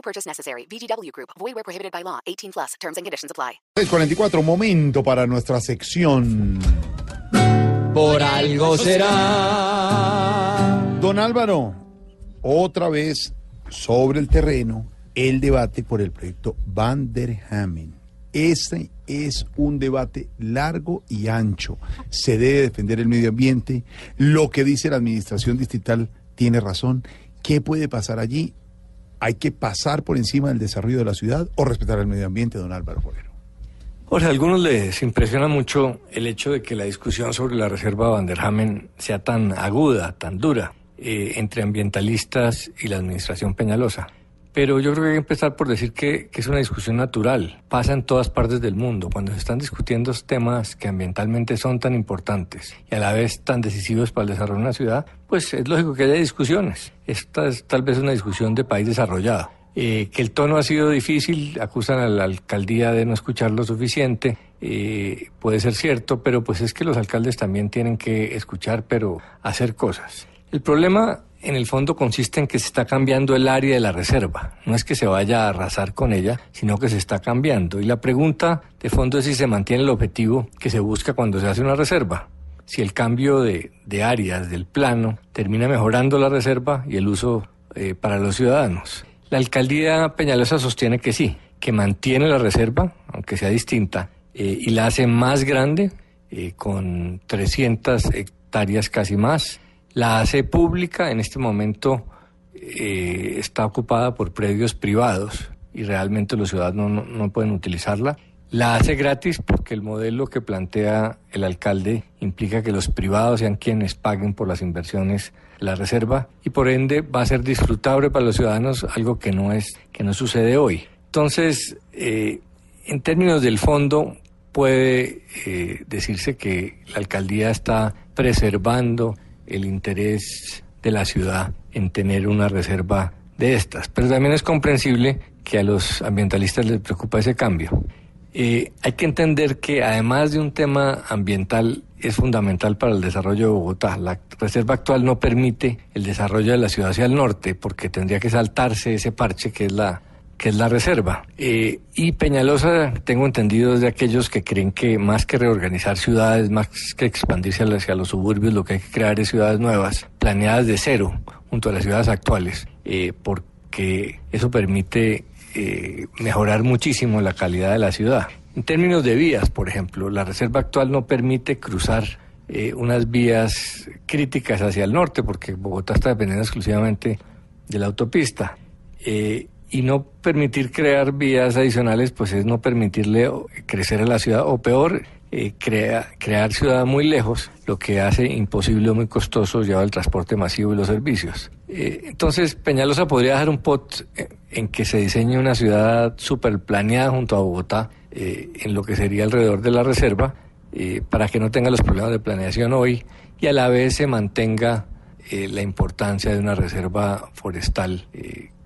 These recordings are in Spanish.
No purchase necessary. VGW Group. Void where prohibited by law. 18 plus. Terms and conditions apply. 644, momento para nuestra sección. Por algo será. Don Álvaro, otra vez sobre el terreno, el debate por el proyecto Van der Hamen. Este es un debate largo y ancho. Se debe defender el medio ambiente. Lo que dice la administración distrital tiene razón. ¿Qué puede pasar allí? ¿Hay que pasar por encima del desarrollo de la ciudad o respetar el medio ambiente, don Álvaro Forero? Jorge, a algunos les impresiona mucho el hecho de que la discusión sobre la reserva Van der Hamen sea tan aguda, tan dura, eh, entre ambientalistas y la administración Peñalosa. Pero yo creo que hay que empezar por decir que, es una discusión natural. Pasa en todas partes del mundo. Cuando se están discutiendo temas que ambientalmente son tan importantes y a la vez tan decisivos para el desarrollo de una ciudad, pues es lógico que haya discusiones. Esta es tal vez una discusión de país desarrollado. Eh, que el tono ha sido difícil, acusan a la alcaldía de no escuchar lo suficiente, eh, puede ser cierto, pero pues es que los alcaldes también tienen que escuchar, pero hacer cosas. El problema en el fondo consiste en que se está cambiando el área de la reserva. No es que se vaya a arrasar con ella, sino que se está cambiando. Y la pregunta de fondo es si se mantiene el objetivo que se busca cuando se hace una reserva. Si el cambio de, de áreas del plano termina mejorando la reserva y el uso eh, para los ciudadanos. La alcaldía Peñalosa sostiene que sí, que mantiene la reserva, aunque sea distinta, eh, y la hace más grande, eh, con 300 hectáreas casi más la hace pública, en este momento eh, está ocupada por predios privados y realmente los ciudadanos no, pueden utilizarla. La hace gratis porque el modelo que plantea el alcalde implica que los privados sean quienes paguen por las inversiones la reserva y por ende va a ser disfrutable para los ciudadanos, algo que no es que no sucede hoy. Entonces, eh, en términos del fondo, puede eh, decirse que la alcaldía está preservando el interés de la ciudad en tener una reserva de estas. Pero también es comprensible que a los ambientalistas les preocupa ese cambio. Eh, hay que entender que además de un tema ambiental es fundamental para el desarrollo de Bogotá. La reserva actual no permite el desarrollo de la ciudad hacia el norte porque tendría que saltarse ese parche que es la que es la reserva. Eh, y Peñalosa, tengo entendido, es de aquellos que creen que más que reorganizar ciudades, más que expandirse hacia los suburbios, lo que hay que crear es ciudades nuevas, planeadas de cero, junto a las ciudades actuales, eh, porque eso permite eh, mejorar muchísimo la calidad de la ciudad. En términos de vías, por ejemplo, la reserva actual no permite cruzar unas vías críticas hacia el norte, porque Bogotá está dependiendo exclusivamente de la autopista. Y no permitir crear vías adicionales, pues es no permitirle crecer a la ciudad, o peor, eh, crea, crear ciudad muy lejos, lo que hace imposible o muy costoso llevar el transporte masivo y los servicios. Eh, entonces, Peñalosa podría dejar un pot en que se diseñe una ciudad súper planeada junto a Bogotá, eh, en lo que sería alrededor de la reserva, eh, para que no tenga los problemas de planeación hoy y a la vez se mantenga eh, la importancia de una reserva forestal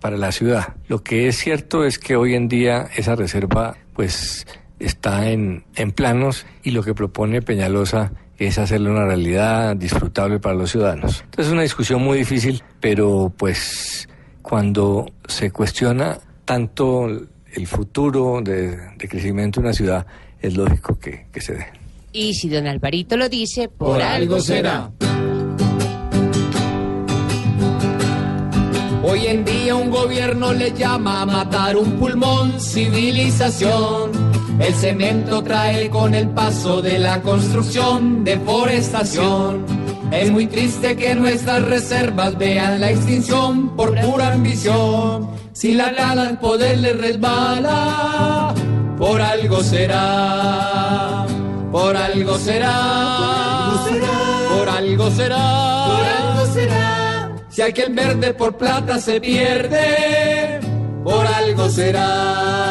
para la ciudad. Lo que es cierto es que hoy en día esa reserva pues está en, en planos y lo que propone Peñalosa es hacerle una realidad disfrutable para los ciudadanos. Entonces es una discusión muy difícil, pero pues cuando se cuestiona tanto el futuro de, de crecimiento de una ciudad, es lógico que, que, se dé. Y si don Alvarito lo dice, por, por algo será. En día un gobierno le llama a matar un pulmón, civilización. El cemento trae con el paso de la construcción, deforestación. Es muy triste que nuestras reservas vean la extinción por pura ambición. Si la gana el poder le resbala, por algo será, por algo será, por algo será, por algo será. Si aquel verde por plata se pierde, por algo será.